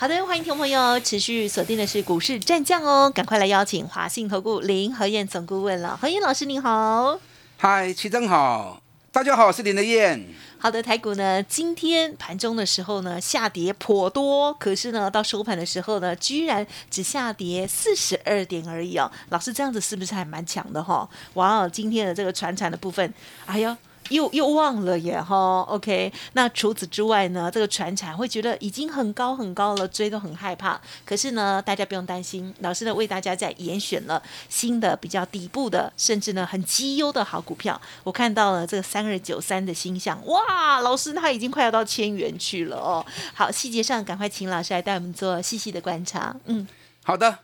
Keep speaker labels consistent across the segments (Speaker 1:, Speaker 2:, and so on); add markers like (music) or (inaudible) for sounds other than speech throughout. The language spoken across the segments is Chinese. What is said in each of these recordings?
Speaker 1: 好的，欢迎听众朋友持续锁定的是股市战将哦，赶快来邀请华信投顾林和燕总顾问了，何燕老师您好，
Speaker 2: 嗨，齐正好，大家好，我是林德燕。
Speaker 1: 好的，台股呢今天盘中的时候呢下跌颇多，可是呢到收盘的时候呢居然只下跌四十二点而已哦，老师这样子是不是还蛮强的哈？哇哦，今天的这个船产的部分，哎呀。又又忘了耶哈，OK。那除此之外呢，这个船产会觉得已经很高很高了，追都很害怕。可是呢，大家不用担心，老师呢为大家在严选了新的比较底部的，甚至呢很绩优的好股票。我看到了这个三二九三的星象，哇，老师他已经快要到千元去了哦。好，细节上赶快请老师来带我们做细细的观察。嗯，
Speaker 2: 好的。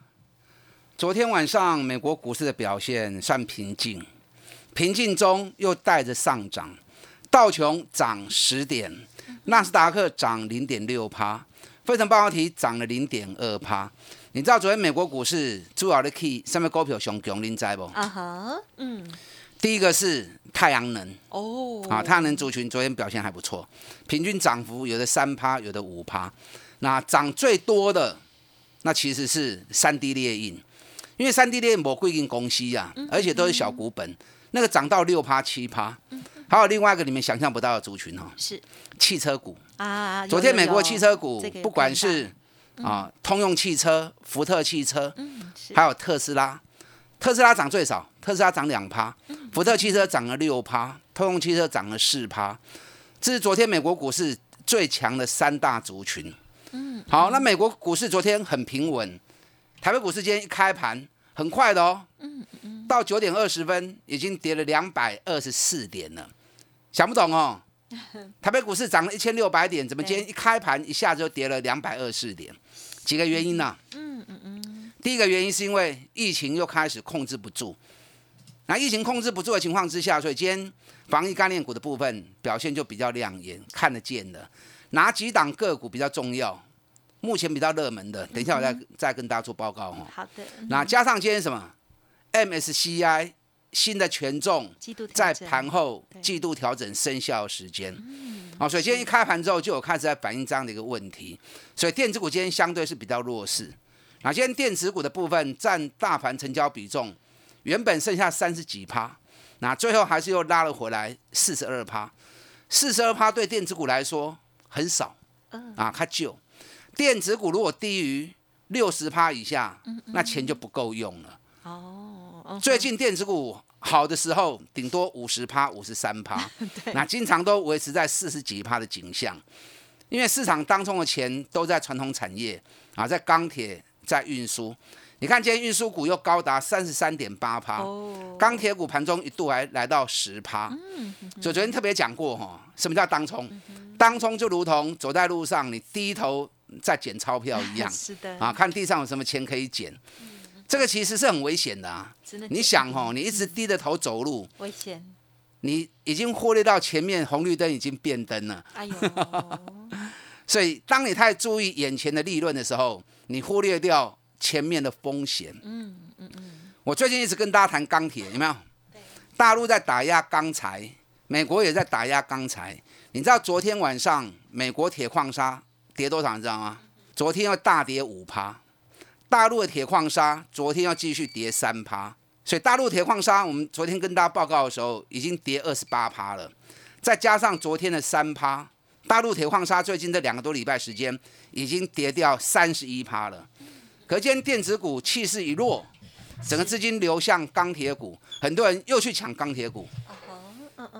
Speaker 2: 昨天晚上美国股市的表现算平静。平静中又带着上涨，道琼涨十点，纳斯达克涨零点六趴，费城半导体涨了零点二趴。你知道昨天美国股市主要的 key 上面股票熊熊您知不？啊哈，嗯，第一个是太阳能哦，啊，太阳能族群昨天表现还不错，平均涨幅有的三趴，有的五趴。那涨最多的那其实是三 D 列印，因为三 D 列印某贵金公司呀，而且都是小股本。那个涨到六趴七趴，还有另外一个你们想象不到的族群哈，
Speaker 1: 是
Speaker 2: 汽车股啊。昨天美国汽车股不管是啊通用汽车、福特汽车，还有特斯拉，特斯拉涨最少，特斯拉涨两趴，福特汽车涨了六趴，通用汽车涨了四趴。这是昨天美国股市最强的三大族群。嗯，好，那美国股市昨天很平稳，台北股市今天一开盘很快的哦。嗯嗯。到九点二十分，已经跌了两百二十四点了，想不懂哦。(laughs) 台北股市涨了一千六百点，怎么今天一开盘一下子就跌了两百二十四点？几个原因呢？嗯嗯嗯。第一个原因是因为疫情又开始控制不住，那疫情控制不住的情况之下，所以今天防疫概念股的部分表现就比较亮眼，看得见的。哪几档个股比较重要？目前比较热门的，等一下我再再跟大家做报告哈。
Speaker 1: 好的。
Speaker 2: 那加上今天什么？MSCI 新的权重在盘后季度调整生效时间，好，所以今天一开盘之后就有开始在反映这样的一个问题，所以电子股今天相对是比较弱势。那今天电子股的部分占大盘成交比重，原本剩下三十几趴，那最后还是又拉了回来四十二趴，四十二趴对电子股来说很少，啊，它旧。电子股如果低于六十趴以下，那钱就不够用了。哦。最近电子股好的时候，顶多五十趴、五十三趴，(laughs) 那经常都维持在四十几趴的景象。因为市场当中的钱都在传统产业啊，在钢铁、在运输。你看今天运输股又高达三十三点八趴，钢铁股盘中一度还来到十趴。所以昨天特别讲过哈，什么叫当冲？当冲就如同走在路上，你低头在捡钞票一样，(laughs)
Speaker 1: 是的
Speaker 2: 啊，看地上有什么钱可以捡。这个其实是很危险的啊！你想哦，你一直低着头走路，
Speaker 1: 危险。
Speaker 2: 你已经忽略到前面红绿灯已经变灯了。哎呦！(laughs) 所以当你太注意眼前的利润的时候，你忽略掉前面的风险。嗯嗯嗯。我最近一直跟大家谈钢铁，有没有？大陆在打压钢材，美国也在打压钢材。你知道昨天晚上美国铁矿砂跌多少？你知道吗？昨天要大跌五趴。大陆的铁矿砂昨天要继续跌三趴，所以大陆铁矿砂我们昨天跟大家报告的时候已经跌二十八趴了，再加上昨天的三趴，大陆铁矿砂最近这两个多礼拜时间已经跌掉三十一趴了。可见电子股气势一弱，整个资金流向钢铁股，很多人又去抢钢铁股。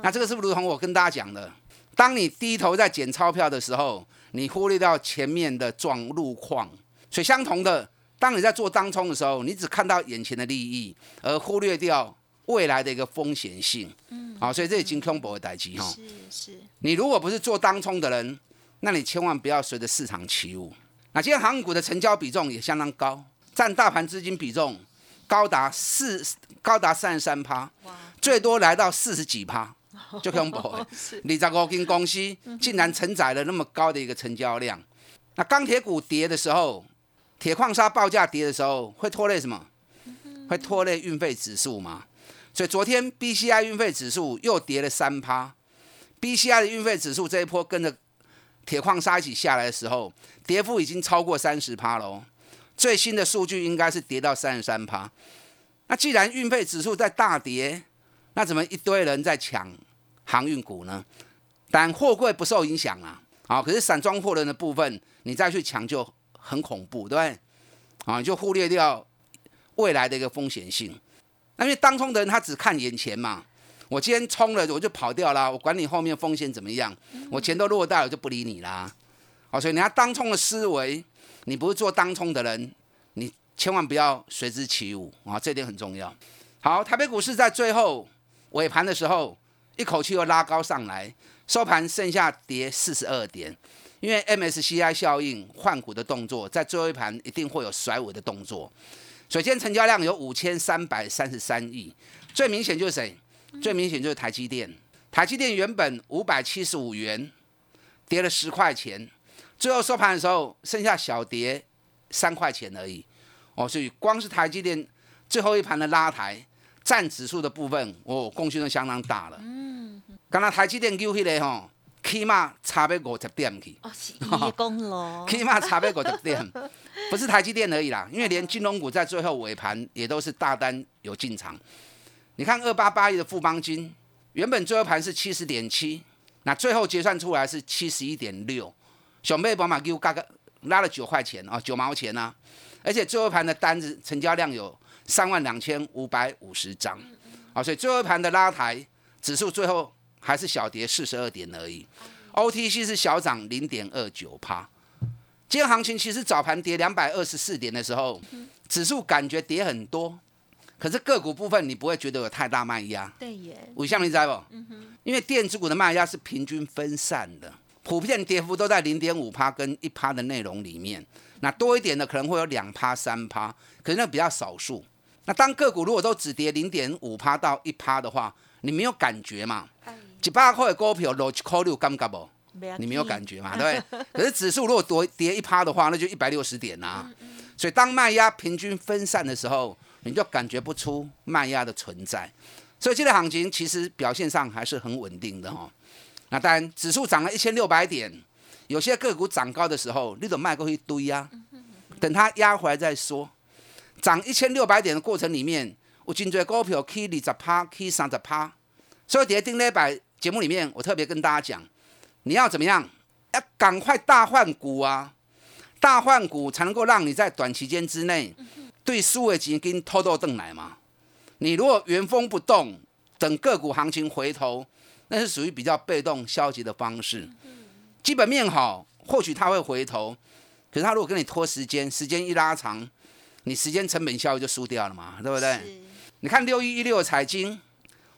Speaker 2: 那这个是不是如同我跟大家讲的？当你低头在捡钞票的时候，你忽略掉前面的撞路况，所以相同的。当你在做当冲的时候，你只看到眼前的利益，而忽略掉未来的一个风险性。嗯，好，所以这是金空博的代机哈。是是。你如果不是做当冲的人，那你千万不要随着市场起舞。那今天航股的成交比重也相当高，占大盘资金比重高达四高达三十三趴。哇！最多来到四十几趴，就恐怖。(laughs) 二十五间公司竟然承载了那么高的一个成交量。那钢铁股跌的时候，铁矿砂报价跌的时候，会拖累什么？会拖累运费指数吗？所以昨天 B C I 运费指数又跌了三趴，B C I 的运费指数这一波跟着铁矿砂一起下来的时候，跌幅已经超过三十趴喽。最新的数据应该是跌到三十三趴。那既然运费指数在大跌，那怎么一堆人在抢航运股呢？但货柜不受影响啊，好，可是散装货轮的部分，你再去抢就很恐怖，对不对？啊，就忽略掉未来的一个风险性。那因为当冲的人他只看眼前嘛，我今天冲了我就跑掉了，我管你后面风险怎么样，我钱都落袋了就不理你啦。好，所以你要当冲的思维，你不是做当冲的人，你千万不要随之起舞啊，这点很重要。好，台北股市在最后尾盘的时候，一口气又拉高上来，收盘剩下跌四十二点，因为 MSCI 效应换股的动作，在最后一盘一定会有甩尾的动作。首先，成交量有五千三百三十三亿，最明显就是谁？最明显就是台积电。台积电原本五百七十五元，跌了十块钱，最后收盘的时候剩下小跌三块钱而已。哦，所以光是台积电最后一盘的拉抬，占指数的部分，哦，贡献都相当大了。嗯，刚才台积电丢起来吼。起码差要五十点去，
Speaker 1: 哦，是一功咯。(laughs)
Speaker 2: 起码差要五十点，不是台积电而已啦，因为连金融股在最后尾盘也都是大单有进场。你看二八八亿的富邦金，原本最后盘是七十点七，那最后结算出来是七十一点六，小妹宝马给我嘎嘎拉了九块钱啊，九毛钱啊，而且最后盘的单子成交量有三万两千五百五十张，啊，所以最后盘的拉抬指数最后。还是小跌四十二点而已，OTC 是小涨零点二九帕。今天行情其实早盘跌两百二十四点的时候，指数感觉跌很多，可是个股部分你不会觉得有太大卖压。
Speaker 1: 对耶，
Speaker 2: 五项你知不？因为电子股的卖压是平均分散的，普遍跌幅都在零点五趴跟一趴的内容里面。那多一点的可能会有两趴三趴，可是那比较少数。那当个股如果都只跌零点五趴到一趴的话，你没有感觉嘛？一百块的股票落一块六，感觉不？你没有感觉嘛？对不对？(laughs) 可是指数如果多跌一趴的话，那就一百六十点呐。所以当卖压平均分散的时候，你就感觉不出卖压的存在。所以这个行情其实表现上还是很稳定的哈。那当然，指数涨了一千六百点，有些个股涨高的时候，你都卖过一堆呀。等它压回来再说。涨一千六百点的过程里面，有真多股票起二十趴，起三十趴。所以，在顶礼拜节目里面，我特别跟大家讲，你要怎么样？要赶快大换股啊！大换股才能够让你在短期间之内对数位基金偷偷瞪来嘛。你如果原封不动等个股行情回头，那是属于比较被动消极的方式。基本面好，或许它会回头，可是它如果跟你拖时间，时间一拉长，你时间成本效益就输掉了嘛，对不对？你看六一一六财经。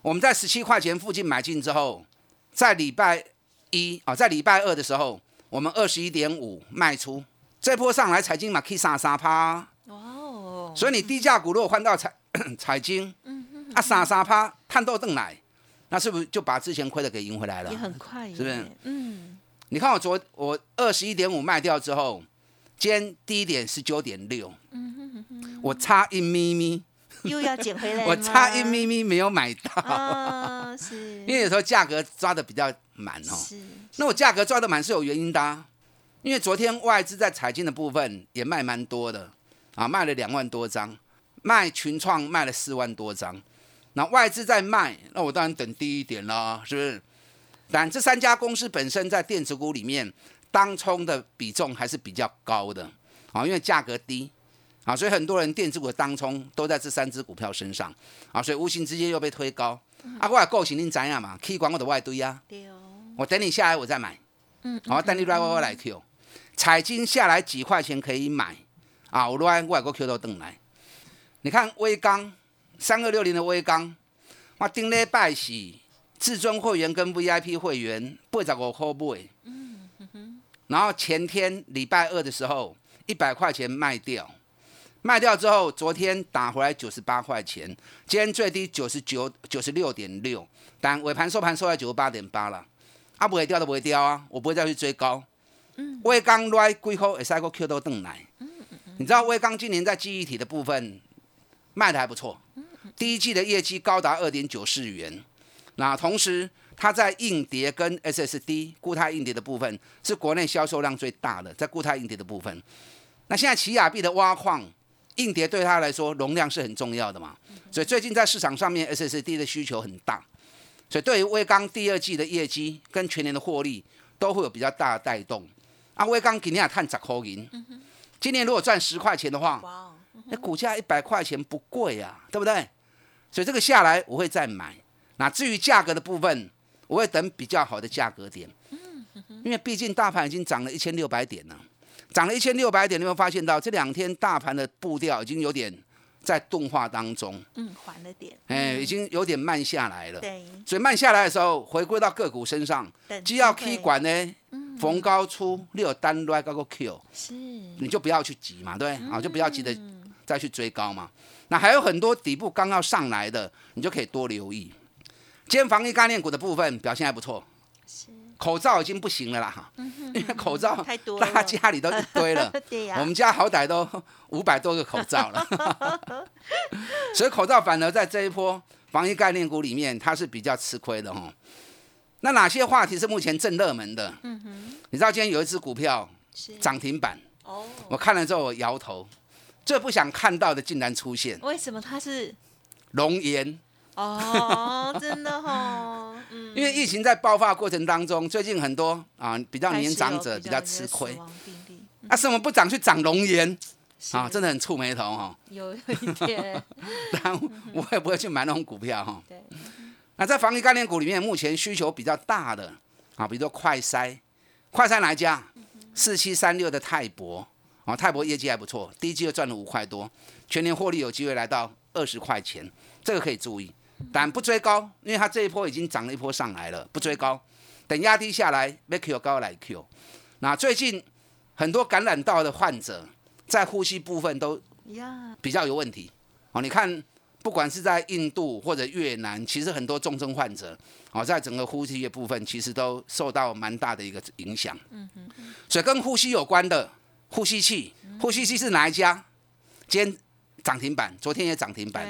Speaker 2: 我们在十七块钱附近买进之后，在礼拜一啊，在礼拜二的时候，我们二十一点五卖出，这波上来财经嘛可以杀杀趴。哦。所以你低价股如果换到财 (coughs) 财经，啊杀杀趴探豆邓来，那是不是就把之前亏的给赢回来了？
Speaker 1: 也很快，
Speaker 2: 是不是？嗯。你看我昨我二十一点五卖掉之后，今天低点十九点六，我差一咪咪。(laughs)
Speaker 1: 又要捡回来
Speaker 2: 我差一咪咪没有买到，是，(laughs) 因为有时候价格抓的比较满哦。是，那我价格抓的满是有原因的，因为昨天外资在彩金的部分也卖蛮多的，啊，卖了两万多张，卖群创卖了四万多张，那外资在卖，那我当然等低一点啦，是不是？但这三家公司本身在电子股里面当冲的比重还是比较高的，啊，因为价格低。啊，所以很多人电子股的当冲都在这三只股票身上，啊，所以无形之间又被推高。啊，我也够行您怎样嘛？K 管我的外堆啊，我等你下来我再买。嗯，好，等你来我我来 Q，彩金下来几块钱可以买。啊，我来我也够 Q 到等来。你看微钢三二六零的微钢，我顶礼拜是至尊会员跟 VIP 会员八十五块买。嗯哼。然后前天礼拜二的时候一百块钱卖掉。卖掉之后，昨天打回来九十八块钱，今天最低九十九九十六点六，但尾盘收盘收在九十八点八了，啊不会掉都不会掉啊，我不会再去追高。嗯，威刚来贵口会使个 Q 都邓来。嗯嗯嗯，你知道威刚今年在记忆体的部分卖的还不错，第一季的业绩高达二点九四元，那同时它在硬碟跟 SSD 固态硬碟的部分是国内销售量最大的，在固态硬碟的部分。那现在奇亚币的挖矿。硬碟对他来说容量是很重要的嘛，所以最近在市场上面 SSD 的需求很大，所以对于威刚第二季的业绩跟全年的获利都会有比较大的带动。啊，威刚今年也探十块银，今年如果赚十块钱的话，那股价一百块钱不贵啊，对不对？所以这个下来我会再买。那至于价格的部分，我会等比较好的价格点，因为毕竟大盘已经涨了一千六百点了。涨了一千六百点，你有没有发现到这两天大盘的步调已经有点在钝化当中，
Speaker 1: 嗯，缓了点，
Speaker 2: 哎，已经有点慢下来了。
Speaker 1: 对，
Speaker 2: 所以慢下来的时候，回归到个股身上，既要 K 管呢，逢高出，六单来高个 Q，
Speaker 1: 是，
Speaker 2: 你就不要去急嘛，对，啊，就不要急着再去追高嘛。那还有很多底部刚要上来的，你就可以多留意。今天防疫概念股的部分表现还不错。口罩已经不行了啦，哈，因为口罩大家家里都一堆了，(laughs) 我们家好歹都 (laughs) 五百多个口罩了，(laughs) 所以口罩反而在这一波防疫概念股里面，它是比较吃亏的哈。那哪些话题是目前正热门的？嗯哼，你知道今天有一只股票涨停板，哦，我看了之后我摇头，最不想看到的竟然出现，
Speaker 1: 为什么它是？
Speaker 2: 龙岩？
Speaker 1: 哦，真的哈，
Speaker 2: 嗯，因为疫情在爆发过程当中，最近很多啊比较年长者比较吃亏，啊，什么不涨去涨龙岩？啊，真的很触眉头哈，
Speaker 1: 有一点，(laughs)
Speaker 2: 但我也不会去买那种股票哈。对，那在防疫概念股里面，目前需求比较大的啊，比如说快筛，快筛哪一家？四七三六的泰博。啊，泰博业绩还不错，第一季又赚了五块多，全年获利有机会来到二十块钱，这个可以注意。但不追高，因为它这一波已经涨了一波上来了，不追高，等压低下来，make Q 高来 Q。那最近很多感染到的患者在呼吸部分都比较有问题哦。你看，不管是在印度或者越南，其实很多重症患者哦，在整个呼吸的部分其实都受到蛮大的一个影响。嗯哼。所以跟呼吸有关的呼吸器，呼吸器是哪一家？今天涨停板，昨天也涨停板。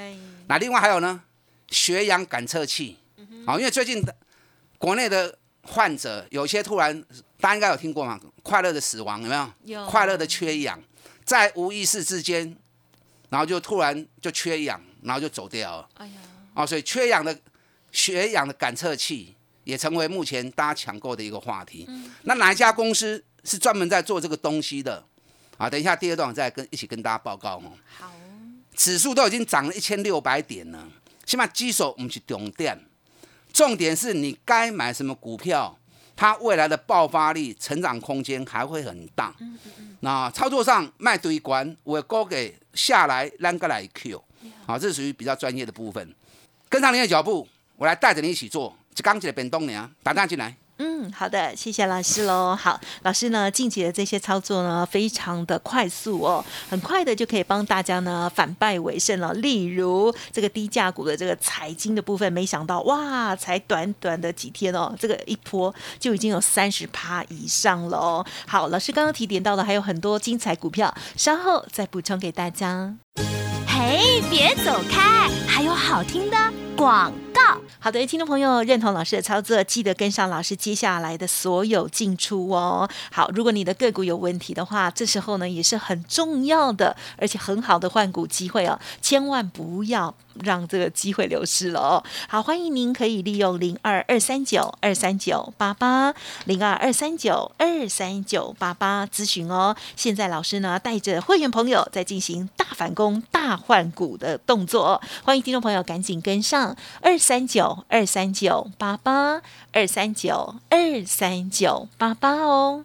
Speaker 2: 那另外还有呢？血氧感测器，好，因为最近的国内的患者有些突然，大家应该有听过嘛？快乐的死亡有没有？
Speaker 1: 有。
Speaker 2: 快乐的缺氧，在无意识之间，然后就突然就缺氧，然后就走掉了。哎呀。哦，所以缺氧的血氧的感测器也成为目前大家抢购的一个话题。嗯。那哪一家公司是专门在做这个东西的？啊，等一下第二段再跟一起跟大家报告哦。
Speaker 1: 好。
Speaker 2: 指数都已经涨了一千六百点了。起码基手不是重点，重点是你该买什么股票，它未来的爆发力、成长空间还会很大。那操作上卖堆关，我高给下来啷个来 Q，好，这是属于比较专业的部分。跟上您的脚步，我来带着你一起做，就刚起来变动呢，打蛋进来。
Speaker 1: 嗯，好的，谢谢老师喽。好，老师呢，近期的这些操作呢，非常的快速哦，很快的就可以帮大家呢反败为胜了。例如这个低价股的这个财经的部分，没想到哇，才短短的几天哦，这个一波就已经有三十趴以上了哦。好，老师刚刚提点到的还有很多精彩股票，稍后再补充给大家。嘿，别走开，还有好听的广。好的，听众朋友，认同老师的操作，记得跟上老师接下来的所有进出哦。好，如果你的个股有问题的话，这时候呢也是很重要的，而且很好的换股机会哦，千万不要。让这个机会流失了哦。好，欢迎您可以利用零二二三九二三九八八零二二三九二三九八八咨询哦。现在老师呢带着会员朋友在进行大反攻、大换股的动作，欢迎听众朋友赶紧跟上二三九二三九八八二三九二三九八八哦。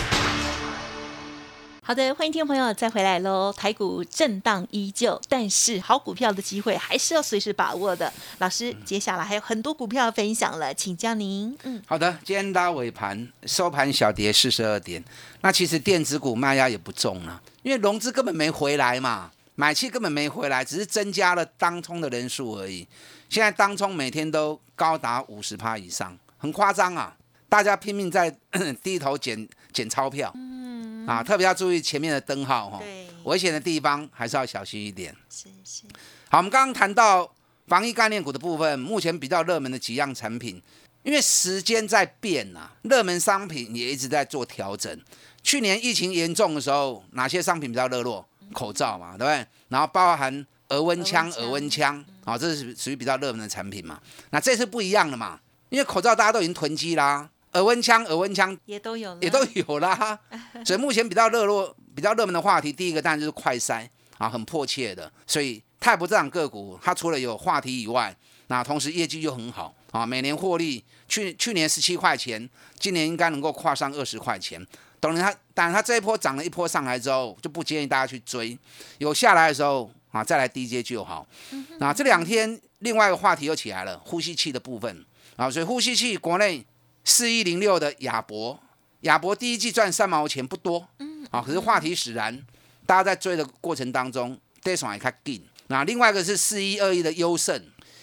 Speaker 1: 好的，欢迎听众朋友再回来喽。台股震荡依旧，但是好股票的机会还是要随时把握的。老师，接下来还有很多股票分享了，请教您。
Speaker 2: 嗯，好的，今天拉尾盘，收盘小跌四十二点。那其实电子股卖压也不重啊，因为融资根本没回来嘛，买气根本没回来，只是增加了当冲的人数而已。现在当冲每天都高达五十趴以上，很夸张啊！大家拼命在 (coughs) 低头捡捡钞票。啊，特别要注意前面的灯号哈，危险的地方还是要小心一点。是是。好，我们刚刚谈到防疫概念股的部分，目前比较热门的几样产品，因为时间在变呐，热门商品也一直在做调整。去年疫情严重的时候，哪些商品比较热络？口罩嘛，对不对？然后包含额温枪、额温枪，啊，这是属于比较热门的产品嘛。那这次不一样了嘛，因为口罩大家都已经囤积啦。耳温枪，耳温枪
Speaker 1: 也都有，
Speaker 2: 也都有啦。(laughs) 所以目前比较热络、比较热门的话题，第一个当然就是快筛啊，很迫切的。所以泰博这档个股，它除了有话题以外，那同时业绩又很好啊，每年获利去去年十七块钱，今年应该能够跨上二十块钱。等它，当然它这一波涨了一波上来之后，就不建议大家去追，有下来的时候啊，再来低阶就好。那这两天另外一个话题又起来了，呼吸器的部分啊，所以呼吸器国内。四一零六的亚博，亚博第一季赚三毛钱不多，嗯，啊，可是话题使然，大家在追的过程当中，跌爽也开进。那另外一个是四一二一的优胜，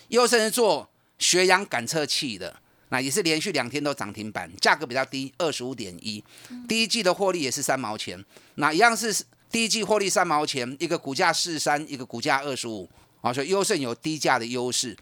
Speaker 2: 优胜是做血氧感测器的，那也是连续两天都涨停板，价格比较低，二十五点一，第一季的获利也是三毛钱，那一样是第一季获利三毛钱，一个股价四三，一个股价二十五，啊，所以优胜有低价的优势，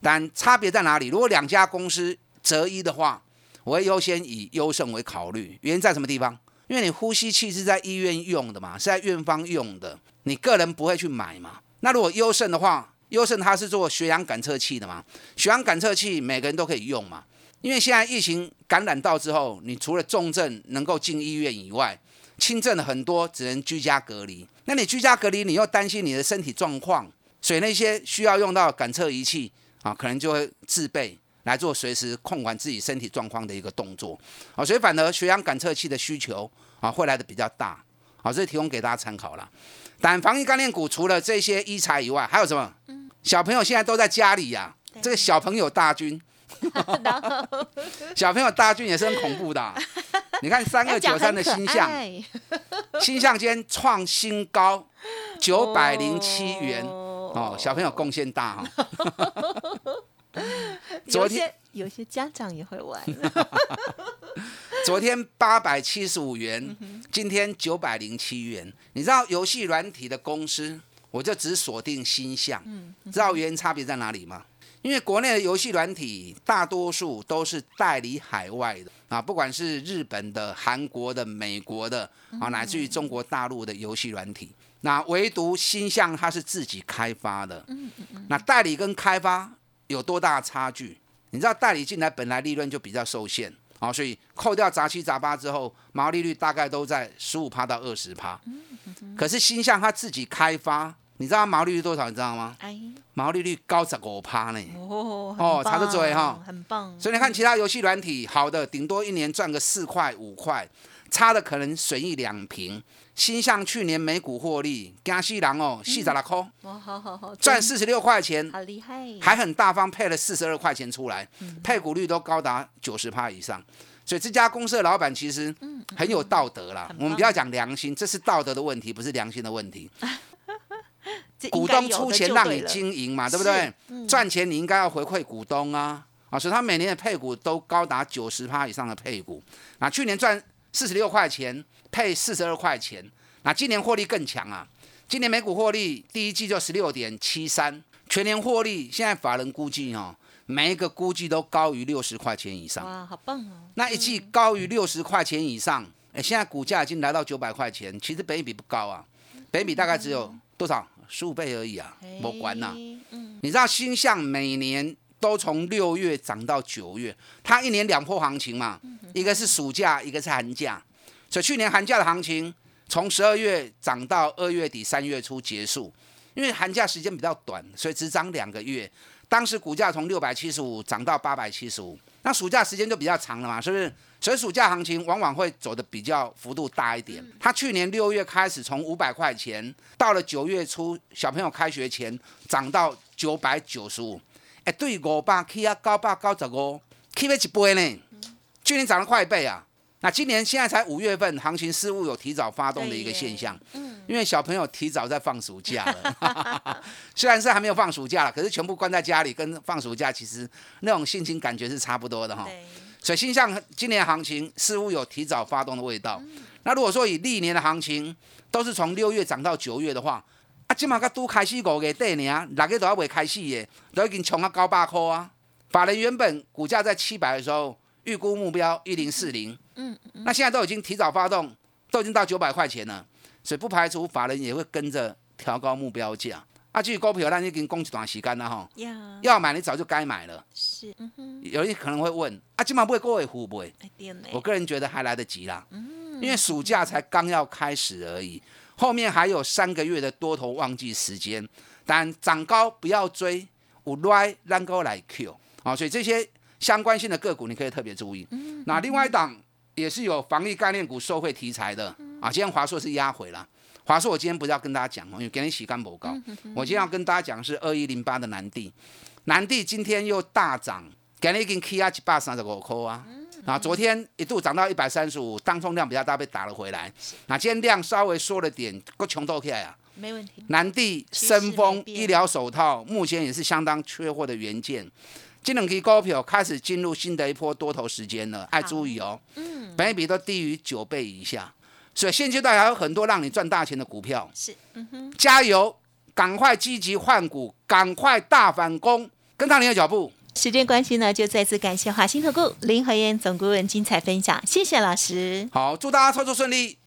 Speaker 2: 但差别在哪里？如果两家公司择一的话。我会优先以优胜为考虑，原因在什么地方？因为你呼吸器是在医院用的嘛，是在院方用的，你个人不会去买嘛。那如果优胜的话，优胜它是做血氧感测器的嘛，血氧感测器每个人都可以用嘛。因为现在疫情感染到之后，你除了重症能够进医院以外，轻症的很多只能居家隔离。那你居家隔离，你又担心你的身体状况，所以那些需要用到感测仪器啊，可能就会自备。来做随时控管自己身体状况的一个动作，好，所以反而血氧感测器的需求啊会来的比较大，好，这提供给大家参考了。但防疫概念股除了这些医材以外，还有什么？小朋友现在都在家里呀，这个小朋友大军，(laughs) (laughs) 小朋友大军也是很恐怖的。你看三二九三的星象，星象间创新高九百零七元哦，小朋友贡献大哈。(laughs) (laughs)
Speaker 1: 昨天有些家长也会玩。(laughs)
Speaker 2: 昨天八百七十五元，今天九百零七元。你知道游戏软体的公司，我就只锁定新象。知道原因差别在哪里吗？因为国内的游戏软体大多数都是代理海外的啊，不管是日本的、韩国的、美国的啊，乃至于中国大陆的游戏软体，那唯独新象它是自己开发的。那代理跟开发。有多大差距？你知道代理进来本来利润就比较受限啊，所以扣掉杂七杂八之后，毛利率大概都在十五趴到二十趴。可是新向他自己开发，你知道毛利率多少？你知道吗？毛利率高十五趴呢。
Speaker 1: 哦，哦，
Speaker 2: 查得准哈，
Speaker 1: 很棒。
Speaker 2: 所以你看其他游戏软体，好的顶多一年赚个四块五块，差的可能损益两平。新向去年每股获利，加西郎哦，四十六块，哇，好好好，赚四十六块钱，
Speaker 1: 好厉害，
Speaker 2: 还很大方配了四十二块钱出来，配股率都高达九十趴以上，所以这家公司的老板其实很有道德啦。我们不要讲良心，这是道德的问题，不是良心的问题。(laughs) 股东出钱让你经营嘛，对不对？赚钱你应该要回馈股东啊，啊，所以他每年的配股都高达九十趴以上的配股，啊，去年赚。四十六块钱配四十二块钱，那今年获利更强啊！今年每股获利第一季就十六点七三，全年获利现在法人估计哦，每一个估计都高于六十块钱以上。
Speaker 1: 哇，好棒哦！
Speaker 2: 那一季高于六十块钱以上，哎，现在股价已经来到九百块钱，其实本比不高啊，本比大概只有多少十五倍而已啊，没关呐。你知道星象每年？都从六月涨到九月，它一年两波行情嘛，一个是暑假，一个是寒假。所以去年寒假的行情从十二月涨到二月底三月初结束，因为寒假时间比较短，所以只涨两个月。当时股价从六百七十五涨到八百七十五，那暑假时间就比较长了嘛，是不是？所以暑假行情往往会走的比较幅度大一点。它去年六月开始从五百块钱，到了九月初小朋友开学前涨到九百九十五。哎，对，五百 K 啊，九百九十五，K 了一倍呢。去年涨了快一倍啊。那今年现在才五月份，行情似乎有提早发动的一个现象。嗯，因为小朋友提早在放暑假了。虽然是还没有放暑假了，可是全部关在家里，跟放暑假其实那种心情感觉是差不多的哈。所以，新向今年行情似乎有提早发动的味道。那如果说以历年的行情都是从六月涨到九月的话，啊，今嘛个都开始五月底呢，六月都还未开始耶，都已经冲到九百块啊！法人原本股价在七百的时候，预估目标一零四零，嗯嗯，那现在都已经提早发动，都已经到九百块钱了，所以不排除法人也会跟着调高目标价。啊，至于股票，咱已经讲一段时间了哈，要买你早就该买了。是，嗯哼。有人可能会问，啊，今晚不会过会付不会？我个人觉得还来得及啦，嗯，因为暑假才刚要开始而已。后面还有三个月的多头旺季时间，但涨高不要追，五来让高来 Q 啊，所以这些相关性的个股你可以特别注意。那另外一档也是有防疫概念股受惠题材的啊，今天华硕是压回了。华硕我今天不是要跟大家讲因为给你洗干不高。我今天要跟大家讲是二一零八的南地，南地今天又大涨，给你已经 K 压一百三十五块啊。啊，昨天一度涨到一百三十五，当冲量比较大，被打了回来。那今天量稍微缩了点，够穷都起来啊。
Speaker 1: 没问题。
Speaker 2: 南地、深丰医疗手套目前也是相当缺货的元件。这两支股票开始进入新的一波多头时间了，爱注意哦。嗯。本比都低于九倍以下，所以现阶段还有很多让你赚大钱的股票。是。嗯哼。加油，赶快积极换股，赶快大反攻，跟上你的脚步。
Speaker 1: 时间关系呢，就再次感谢华兴投顾林和燕总顾问精彩分享，谢谢老师。
Speaker 2: 好，祝大家操作顺利。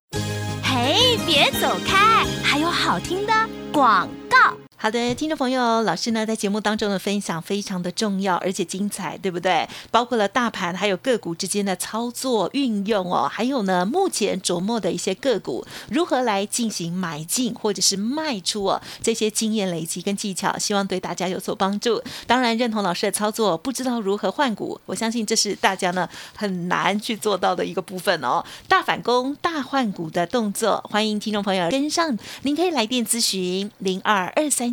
Speaker 3: 嘿，别走开，还有好听的广告。
Speaker 1: 好的，听众朋友，老师呢在节目当中的分享非常的重要，而且精彩，对不对？包括了大盘还有个股之间的操作运用哦，还有呢目前琢磨的一些个股如何来进行买进或者是卖出哦，这些经验累积跟技巧，希望对大家有所帮助。当然认同老师的操作，不知道如何换股，我相信这是大家呢很难去做到的一个部分哦。大反攻、大换股的动作，欢迎听众朋友跟上，您可以来电咨询零二二三。